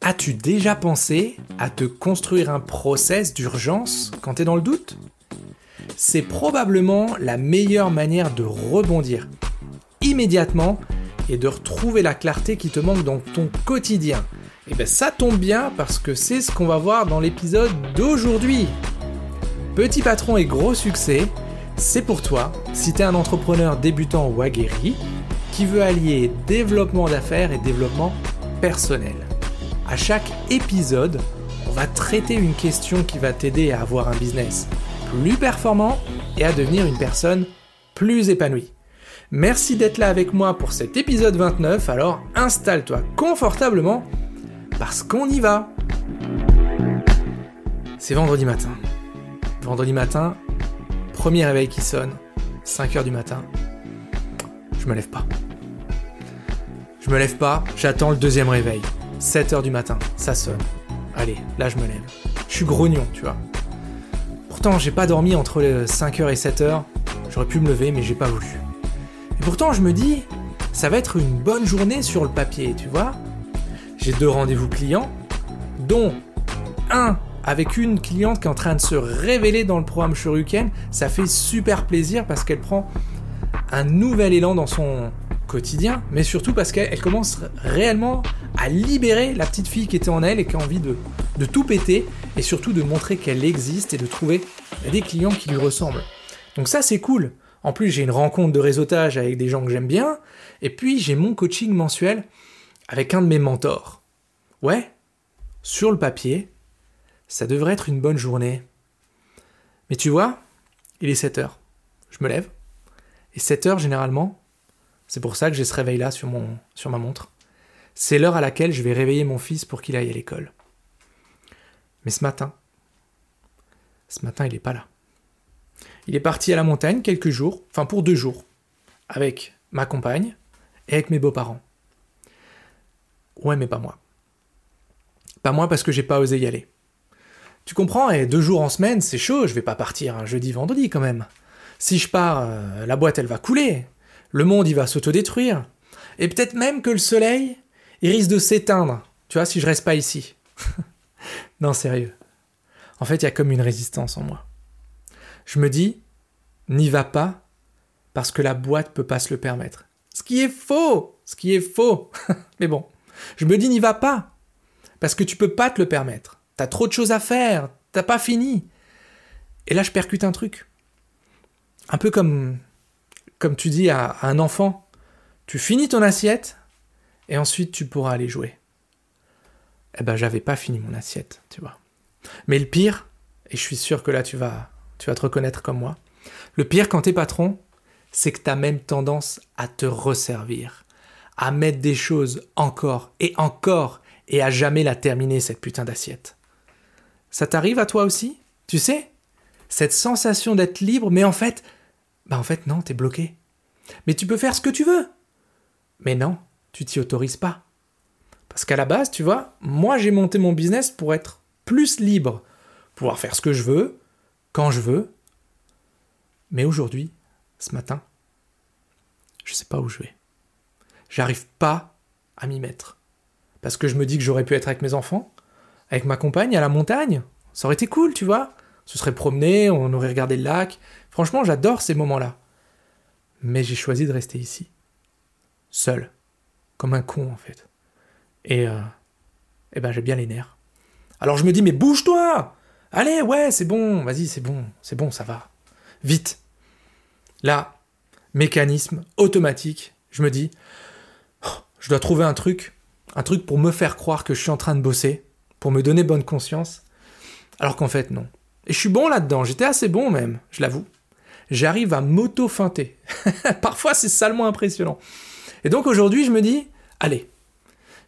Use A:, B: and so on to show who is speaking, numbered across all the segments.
A: As-tu déjà pensé à te construire un process d'urgence quand tu es dans le doute? C'est probablement la meilleure manière de rebondir immédiatement et de retrouver la clarté qui te manque dans ton quotidien. Et bien ça tombe bien parce que c'est ce qu'on va voir dans l'épisode d'aujourd'hui. Petit patron et gros succès, c'est pour toi si tu es un entrepreneur débutant ou aguerri qui veut allier développement d'affaires et développement personnel. À chaque épisode, on va traiter une question qui va t'aider à avoir un business plus performant et à devenir une personne plus épanouie. Merci d'être là avec moi pour cet épisode 29, alors installe-toi confortablement parce qu'on y va. C'est vendredi matin. Vendredi matin, premier réveil qui sonne, 5h du matin. Je me lève pas. Je me lève pas, j'attends le deuxième réveil. 7h du matin, ça sonne. Allez, là je me lève. Je suis grognon, tu vois. Pourtant, j'ai pas dormi entre 5h et 7h. J'aurais pu me lever, mais j'ai pas voulu. Et pourtant, je me dis, ça va être une bonne journée sur le papier, tu vois. J'ai deux rendez-vous clients, dont un avec une cliente qui est en train de se révéler dans le programme Shuriken. Ça fait super plaisir parce qu'elle prend un nouvel élan dans son quotidien, mais surtout parce qu'elle commence réellement à libérer la petite fille qui était en elle et qui a envie de, tout péter, et surtout de montrer qu'elle existe et de trouver des clients qui lui ressemblent. Donc ça c'est cool. En plus j'ai une rencontre de réseautage avec des gens que j'aime bien, et puis j'ai mon coaching mensuel avec un de mes mentors. Ouais, sur le papier, ça devrait être une bonne journée. Mais tu vois, il est 7 heures. Je me lève. Et 7 heures, généralement, c'est pour ça que j'ai ce réveil-là sur, sur ma montre. C'est l'heure à laquelle je vais réveiller mon fils pour qu'il aille à l'école. Mais ce matin, ce matin, il n'est pas là. Il est parti à la montagne quelques jours, enfin pour deux jours, avec ma compagne et avec mes beaux-parents. Ouais, mais pas moi. Pas moi parce que j'ai pas osé y aller. Tu comprends, et deux jours en semaine, c'est chaud, je vais pas partir un jeudi, vendredi quand même. Si je pars, euh, la boîte elle va couler. Le monde il va s'autodétruire. Et peut-être même que le soleil, il risque de s'éteindre, tu vois, si je reste pas ici. non, sérieux. En fait, il y a comme une résistance en moi. Je me dis, n'y va pas parce que la boîte peut pas se le permettre. Ce qui est faux, ce qui est faux. Mais bon, je me dis n'y va pas parce que tu peux pas te le permettre. T'as trop de choses à faire, t'as pas fini. Et là, je percute un truc. Un peu comme, comme tu dis à, un enfant, tu finis ton assiette et ensuite tu pourras aller jouer. Eh ben, j'avais pas fini mon assiette, tu vois. Mais le pire, et je suis sûr que là tu vas, tu vas te reconnaître comme moi, le pire quand t'es patron, c'est que t'as même tendance à te resservir, à mettre des choses encore et encore et à jamais la terminer cette putain d'assiette. Ça t'arrive à toi aussi? Tu sais Cette sensation d'être libre, mais en fait, bah en fait non, t'es bloqué. Mais tu peux faire ce que tu veux. Mais non, tu t'y autorises pas. Parce qu'à la base, tu vois, moi j'ai monté mon business pour être plus libre, pouvoir faire ce que je veux, quand je veux. Mais aujourd'hui, ce matin, je sais pas où je vais. J'arrive pas à m'y mettre. Parce que je me dis que j'aurais pu être avec mes enfants, avec ma compagne à la montagne. Ça aurait été cool, tu vois. Se serait promené, on aurait regardé le lac. Franchement, j'adore ces moments-là. Mais j'ai choisi de rester ici. Seul. Comme un con, en fait. Et, euh, eh ben, j'ai bien les nerfs. Alors je me dis, mais bouge-toi Allez, ouais, c'est bon, vas-y, c'est bon, c'est bon, ça va. Vite. Là, mécanisme automatique, je me dis, oh, je dois trouver un truc, un truc pour me faire croire que je suis en train de bosser, pour me donner bonne conscience, alors qu'en fait, non. Et je suis bon là-dedans, j'étais assez bon même, je l'avoue. J'arrive à m'auto-feinter. Parfois, c'est salement impressionnant. Et donc aujourd'hui, je me dis, allez,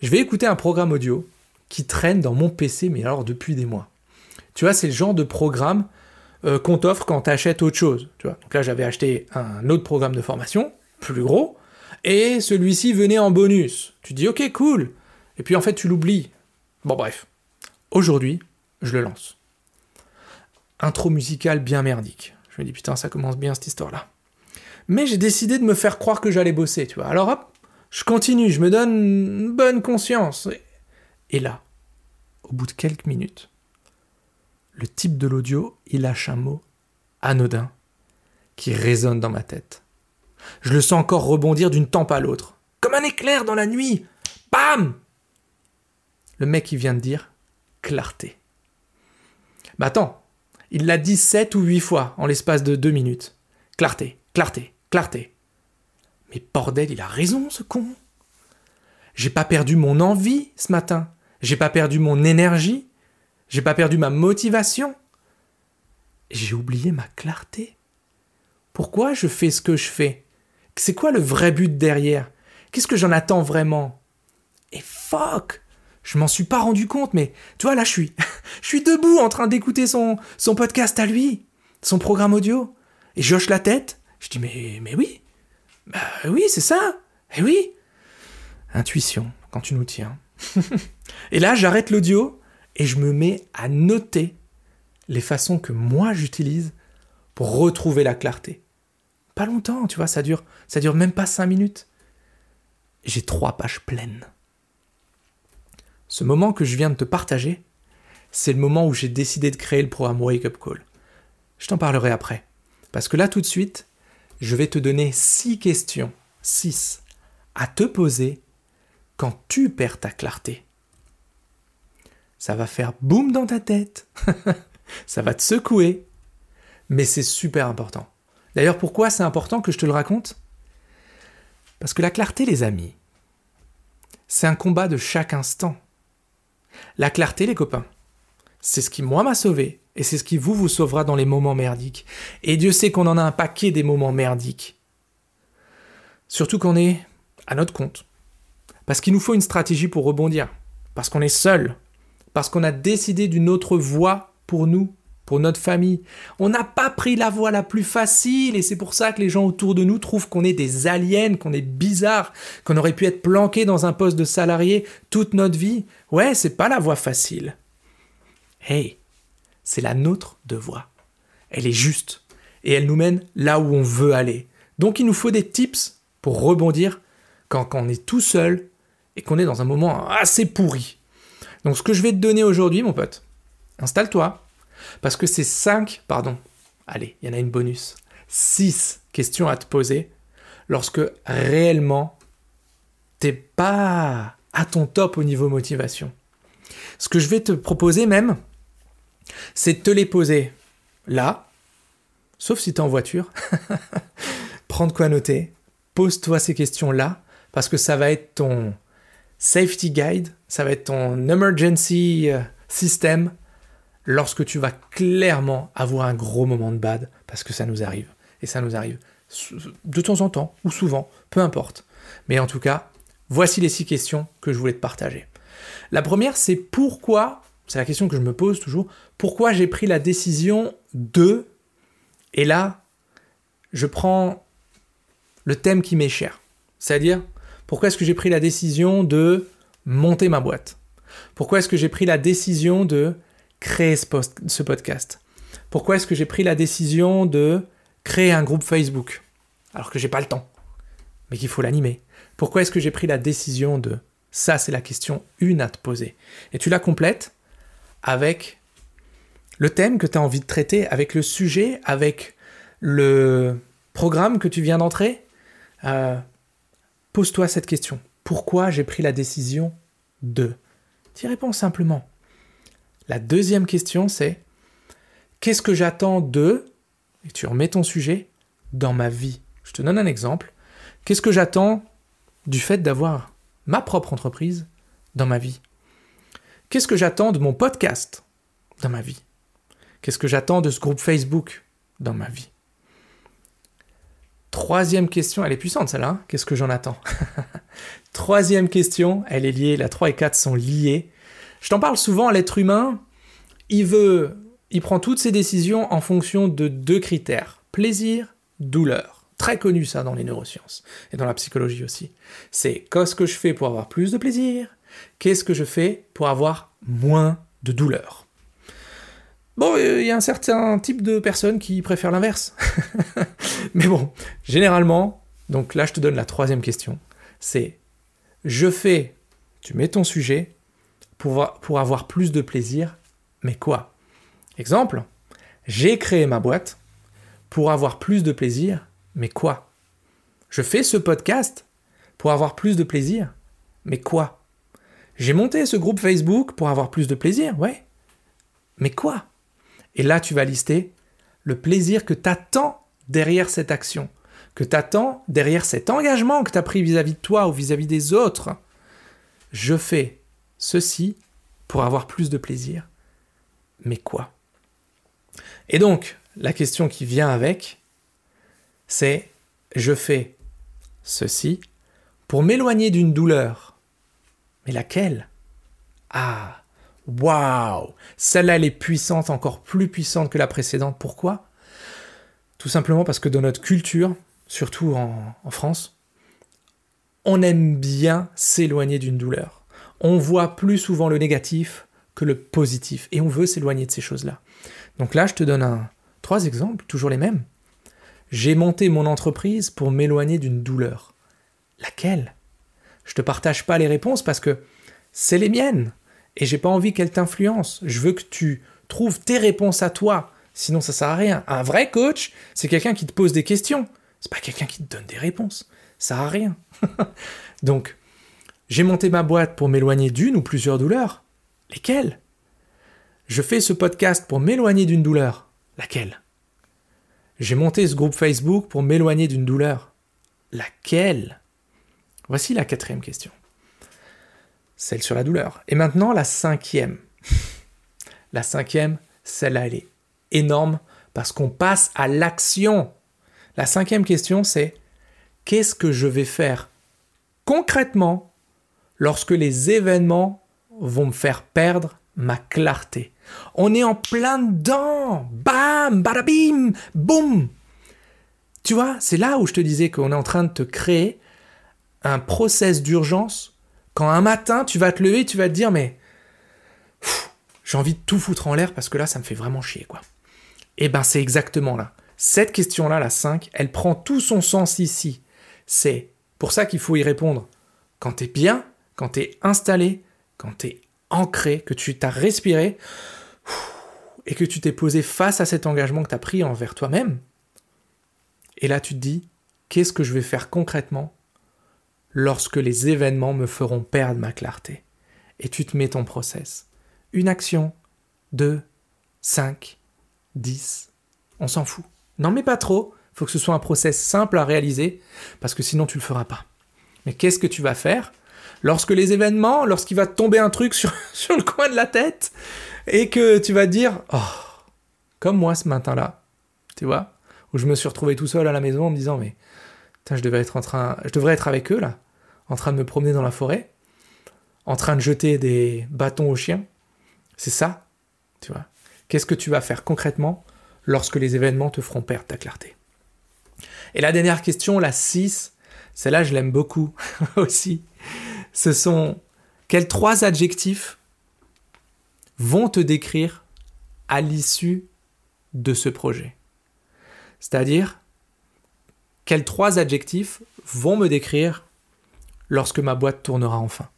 A: je vais écouter un programme audio qui traîne dans mon PC, mais alors depuis des mois. Tu vois, c'est le genre de programme euh, qu'on t'offre quand tu achètes autre chose. Donc là, j'avais acheté un autre programme de formation, plus gros, et celui-ci venait en bonus. Tu dis, ok, cool. Et puis en fait, tu l'oublies. Bon, bref. Aujourd'hui, je le lance. Intro musicale bien merdique. Je me dis, putain, ça commence bien cette histoire-là. Mais j'ai décidé de me faire croire que j'allais bosser, tu vois. Alors hop, je continue, je me donne une bonne conscience. Et là, au bout de quelques minutes, le type de l'audio, il lâche un mot anodin qui résonne dans ma tête. Je le sens encore rebondir d'une tempe à l'autre, comme un éclair dans la nuit. Bam Le mec, il vient de dire clarté. Mais attends, il l'a dit sept ou huit fois en l'espace de deux minutes. Clarté, clarté, clarté. Mais bordel, il a raison, ce con. J'ai pas perdu mon envie ce matin. J'ai pas perdu mon énergie. J'ai pas perdu ma motivation. J'ai oublié ma clarté. Pourquoi je fais ce que je fais? C'est quoi le vrai but derrière? Qu'est-ce que j'en attends vraiment? Et fuck Je m'en suis pas rendu compte, mais tu vois, là, je suis, je suis debout en train d'écouter son, son podcast à lui, son programme audio. Et je hoche la tête. Je dis, mais, mais oui. Bah oui, c'est ça. Et eh oui. Intuition, quand tu nous tiens. et là, j'arrête l'audio et je me mets à noter les façons que moi j'utilise pour retrouver la clarté. Pas longtemps, tu vois, ça dure, ça dure même pas cinq minutes. J'ai trois pages pleines. Ce moment que je viens de te partager, c'est le moment où j'ai décidé de créer le programme Wake Up Call. Je t'en parlerai après. Parce que là, tout de suite, je vais te donner six questions, six, à te poser quand tu perds ta clarté. Ça va faire boum dans ta tête. ça va te secouer. Mais c'est super important. D'ailleurs, pourquoi c'est important que je te le raconte? Parce que la clarté, les amis, c'est un combat de chaque instant. La clarté, les copains, c'est ce qui, moi, m'a sauvé, et c'est ce qui vous, vous sauvera dans les moments merdiques. Et Dieu sait qu'on en a un paquet des moments merdiques. Surtout qu'on est à notre compte. Parce qu'il nous faut une stratégie pour rebondir. Parce qu'on est seul. Parce qu'on a décidé d'une autre voie pour nous, pour notre famille. On n'a pas pris la voie la plus facile et c'est pour ça que les gens autour de nous trouvent qu'on est des aliens, qu'on est bizarre, qu'on aurait pu être planqué dans un poste de salarié toute notre vie. Ouais, c'est pas la voie facile. Hey, c'est la nôtre de voie. Elle est juste et elle nous mène là où on veut aller. Donc il nous faut des tips pour rebondir quand, quand on est tout seul et qu'on est dans un moment assez pourri. Donc ce que je vais te donner aujourd'hui, mon pote, installe-toi, parce que c'est 5, pardon, allez, il y en a une bonus, 6 questions à te poser lorsque réellement t'es pas à ton top au niveau motivation. Ce que je vais te proposer même, c'est de te les poser là, sauf si tu es en voiture, prends de quoi noter, pose-toi ces questions là, parce que ça va être ton safety guide, ça va être ton emergency euh, system lorsque tu vas clairement avoir un gros moment de bad, parce que ça nous arrive. Et ça nous arrive de temps en temps, ou souvent, peu importe. Mais en tout cas, voici les six questions que je voulais te partager. La première, c'est pourquoi, c'est la question que je me pose toujours, pourquoi j'ai pris la décision de, et là, je prends le thème qui m'est cher. C'est-à-dire, pourquoi est-ce que j'ai pris la décision de monter ma boîte? Pourquoi est-ce que j'ai pris la décision de créer ce, podcast Pourquoi est-ce que j'ai pris la décision de créer un groupe Facebook alors que j'ai pas le temps, mais qu'il faut l'animer? Pourquoi est-ce que j'ai pris la décision de Ça, c'est la question une à te poser. Et tu la complètes avec le thème que tu as envie de traiter, avec le sujet, avec le programme que tu viens d'entrer. Euh, Pose-toi cette question. Pourquoi j'ai pris la décision de? Tu réponds simplement. La deuxième question, c'est qu'est-ce que j'attends de, et tu remets ton sujet, dans ma vie? Je te donne un exemple. Qu'est-ce que j'attends du fait d'avoir ma propre entreprise dans ma vie? Qu'est-ce que j'attends de mon podcast dans ma vie? Qu'est-ce que j'attends de ce groupe Facebook dans ma vie? Troisième question, elle est puissante celle-là, hein. qu'est-ce que j'en attends? Troisième question, elle est liée, la 3 et 4 sont liées. Je t'en parle souvent, l'être humain, il veut, il prend toutes ses décisions en fonction de deux critères, plaisir, douleur. Très connu ça dans les neurosciences et dans la psychologie aussi. C'est qu'est-ce que je fais pour avoir plus de plaisir? Qu'est-ce que je fais pour avoir moins de douleur? Bon, il y a un certain type de personnes qui préfèrent l'inverse. Mais bon, généralement, donc là je te donne la troisième question, c'est je fais, tu mets ton sujet, pour, avoir plus de plaisir, mais quoi? Exemple, j'ai créé ma boîte pour avoir plus de plaisir, mais quoi? Je fais ce podcast pour avoir plus de plaisir, mais quoi? J'ai monté ce groupe Facebook pour avoir plus de plaisir, ouais. Mais quoi? Et là, tu vas lister le plaisir que tu attends derrière cette action, que tu attends derrière cet engagement que tu as pris vis-à-vis de toi ou vis-à-vis des autres. Je fais ceci pour avoir plus de plaisir. Mais quoi? Et donc, la question qui vient avec, c'est je fais ceci pour m'éloigner d'une douleur. Mais laquelle? Ah, waouh Celle-là, elle est puissante, encore plus puissante que la précédente. Pourquoi? Tout simplement parce que dans notre culture, surtout en, en France, on aime bien s'éloigner d'une douleur. On voit plus souvent le négatif que le positif, et on veut s'éloigner de ces choses-là. Donc là, je te donne un, trois exemples, toujours les mêmes. J'ai monté mon entreprise pour m'éloigner d'une douleur. Laquelle? Je te partage pas les réponses parce que c'est les miennes et j'ai pas envie qu'elles t'influencent. Je veux que tu trouves tes réponses à toi. Sinon, ça sert à rien. Un vrai coach, c'est quelqu'un qui te pose des questions. C'est pas quelqu'un qui te donne des réponses. Ça sert à rien. Donc, j'ai monté ma boîte pour m'éloigner d'une ou plusieurs douleurs. Lesquelles? Je fais ce podcast pour m'éloigner d'une douleur. Laquelle? J'ai monté ce groupe Facebook pour m'éloigner d'une douleur. Laquelle? Voici la quatrième question. Celle sur la douleur. Et maintenant, la cinquième. la cinquième, celle-là, elle est énorme parce qu'on passe à l'action. La cinquième question, c'est qu'est-ce que je vais faire concrètement lorsque les événements vont me faire perdre ma clarté On est en plein dedans Bam Badabim Boum Tu vois, c'est là où je te disais qu'on est en train de te créer un process d'urgence quand un matin tu vas te lever tu vas te dire mais j'ai envie de tout foutre en l'air parce que là ça me fait vraiment chier quoi. Eh ben c'est exactement là. Cette question-là, la 5, elle prend tout son sens ici. C'est pour ça qu'il faut y répondre quand t'es bien, quand t'es installé, quand t'es ancré, que tu t'as respiré et que tu t'es posé face à cet engagement que tu as pris envers toi-même. Et là, tu te dis, qu'est-ce que je vais faire concrètement lorsque les événements me feront perdre ma clarté? Et tu te mets ton process. Une action, deux, cinq, dix, on s'en fout. N'en mets pas trop, il faut que ce soit un process simple à réaliser, parce que sinon tu ne le feras pas. Mais qu'est-ce que tu vas faire lorsque les événements, lorsqu'il va tomber un truc sur, sur le coin de la tête, et que tu vas te dire, oh, comme moi ce matin-là, tu vois, où je me suis retrouvé tout seul à la maison en me disant, mais je devrais être en train, je devrais être avec eux là, en train de me promener dans la forêt, en train de jeter des bâtons aux chiens. C'est ça, tu vois. Qu'est-ce que tu vas faire concrètement lorsque les événements te feront perdre ta clarté? Et la dernière question, la 6, celle-là je l'aime beaucoup aussi ce sont quels trois adjectifs vont te décrire à l'issue de ce projet. C'est-à-dire, quels trois adjectifs vont me décrire lorsque ma boîte tournera enfin.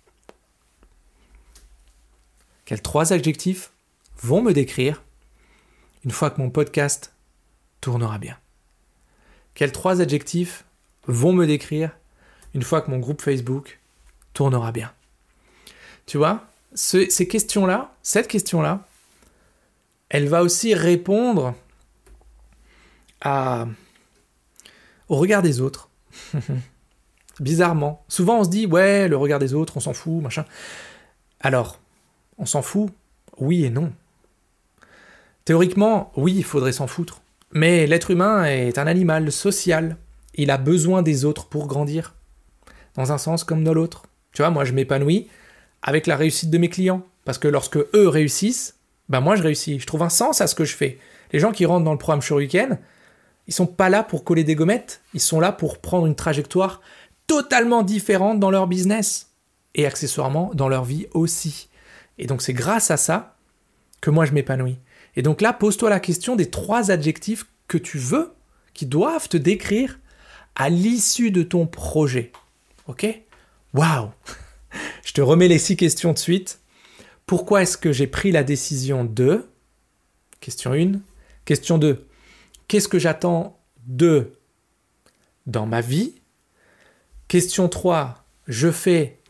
A: Quels trois adjectifs vont me décrire une fois que mon podcast tournera bien. Quels trois adjectifs vont me décrire une fois que mon groupe Facebook tournera bien. Tu vois, ces questions-là, cette question-là, elle va aussi répondre au regard des autres. Bizarrement. Souvent on se dit, ouais, le regard des autres, on s'en fout, machin. Alors, on s'en fout Oui et non. Théoriquement, oui, il faudrait s'en foutre. Mais l'être humain est un animal social. Il a besoin des autres pour grandir. Dans un sens comme dans l'autre. Tu vois, moi, je m'épanouis avec la réussite de mes clients. Parce que lorsque eux réussissent, ben moi, je réussis. Je trouve un sens à ce que je fais. Les gens qui rentrent dans le programme Shuriken, ils sont pas là pour coller des gommettes. Ils sont là pour prendre une trajectoire totalement différente dans leur business. Et accessoirement, dans leur vie aussi. Et donc, c'est grâce à ça que moi, je m'épanouis. Et donc là, pose-toi la question des trois adjectifs que tu veux, qui doivent te décrire à l'issue de ton projet. Ok? Waouh Je te remets les six questions de suite Pourquoi est-ce que j'ai pris la décision de Question 1. Question 2. Qu'est-ce que j'attends de dans ma vie? Question 3. Je fais.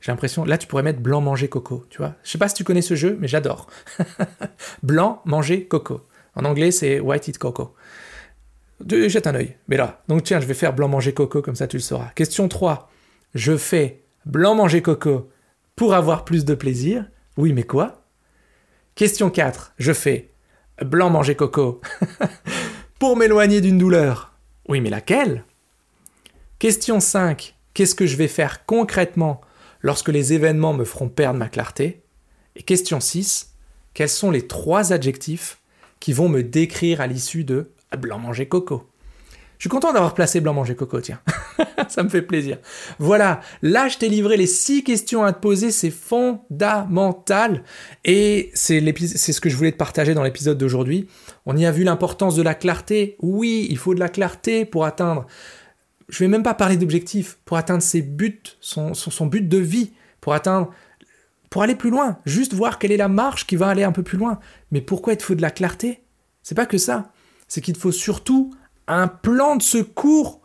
A: J'ai l'impression, là tu pourrais mettre blanc manger coco, tu vois. Je sais pas si tu connais ce jeu, mais j'adore. blanc manger coco. En anglais, c'est white eat coco. Jette un œil. Mais là, donc tiens, je vais faire blanc manger coco, comme ça tu le sauras. Question 3. Je fais blanc manger coco pour avoir plus de plaisir. Oui, mais quoi? Question 4. Je fais blanc manger coco pour m'éloigner d'une douleur. Oui, mais laquelle? Question 5. Qu'est-ce que je vais faire concrètement lorsque les événements me feront perdre ma clarté? Et question 6. Quels sont les trois adjectifs qui vont me décrire à l'issue de blanc manger coco? Je suis content d'avoir placé Blanc Manger Coco, tiens. ça me fait plaisir. Voilà, là je t'ai livré les six questions à te poser, c'est fondamental. Et c'est ce que je voulais te partager dans l'épisode d'aujourd'hui. On y a vu l'importance de la clarté. Oui, il faut de la clarté pour atteindre. Je vais même pas parler d'objectifs, pour atteindre ses buts, son, son but de vie, pour atteindre pour aller plus loin, juste voir quelle est la marche qui va aller un peu plus loin. Mais pourquoi il te faut de la clarté? C'est pas que ça. C'est qu'il te faut surtout un plan de secours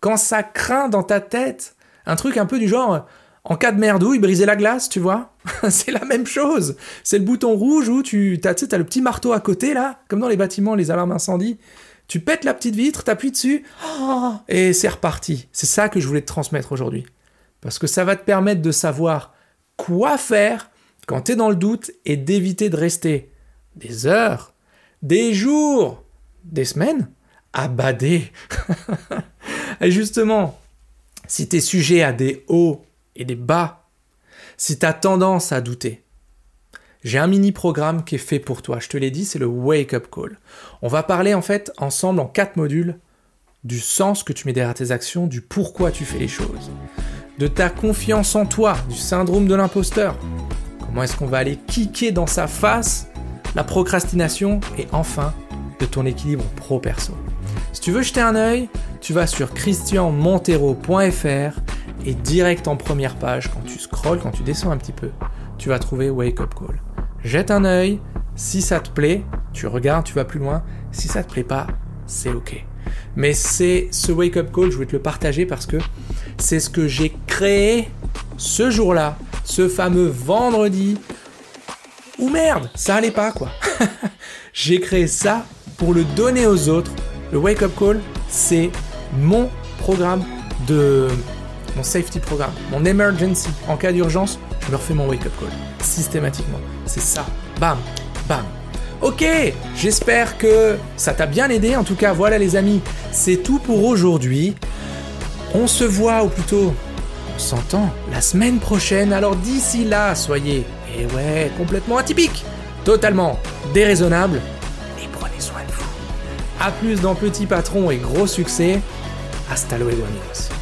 A: quand ça craint dans ta tête. Un truc un peu du genre, en cas de merdouille, briser la glace, tu vois C'est la même chose. C'est le bouton rouge où tu as, as le petit marteau à côté, là, comme dans les bâtiments, les alarmes incendie. Tu pètes la petite vitre, t'appuies dessus, et c'est reparti. C'est ça que je voulais te transmettre aujourd'hui. Parce que ça va te permettre de savoir quoi faire quand tu es dans le doute et d'éviter de rester des heures, des jours, des semaines abader. et justement, si tu es sujet à des hauts et des bas, si tu as tendance à douter, j'ai un mini programme qui est fait pour toi. Je te l'ai dit, c'est le Wake Up Call. On va parler en fait ensemble en quatre modules du sens que tu mets derrière tes actions, du pourquoi tu fais les choses, de ta confiance en toi, du syndrome de l'imposteur. Comment est-ce qu'on va aller kicker dans sa face la procrastination et enfin de ton équilibre pro-perso. Si tu veux jeter un œil, tu vas sur christianmontero.fr et direct en première page, quand tu scrolles, quand tu descends un petit peu, tu vas trouver Wake Up Call. Jette un œil, si ça te plaît, tu regardes, tu vas plus loin. Si ça te plaît pas, c'est ok. Mais c'est ce Wake Up Call, je voulais te le partager parce que c'est ce que j'ai créé ce jour-là, ce fameux vendredi. Ou merde, ça allait pas quoi. j'ai créé ça pour le donner aux autres le Wake Up Call, c'est mon programme de. mon safety programme, mon emergency. En cas d'urgence, je me refais mon Wake Up Call. Systématiquement. C'est ça. Bam, bam. Ok, j'espère que ça t'a bien aidé. En tout cas, voilà les amis, c'est tout pour aujourd'hui. On se voit, ou plutôt, on s'entend la semaine prochaine. Alors d'ici là, soyez, eh complètement atypique, totalement déraisonnable a plus dans Petit Patron et gros succès. Hasta luego amigos.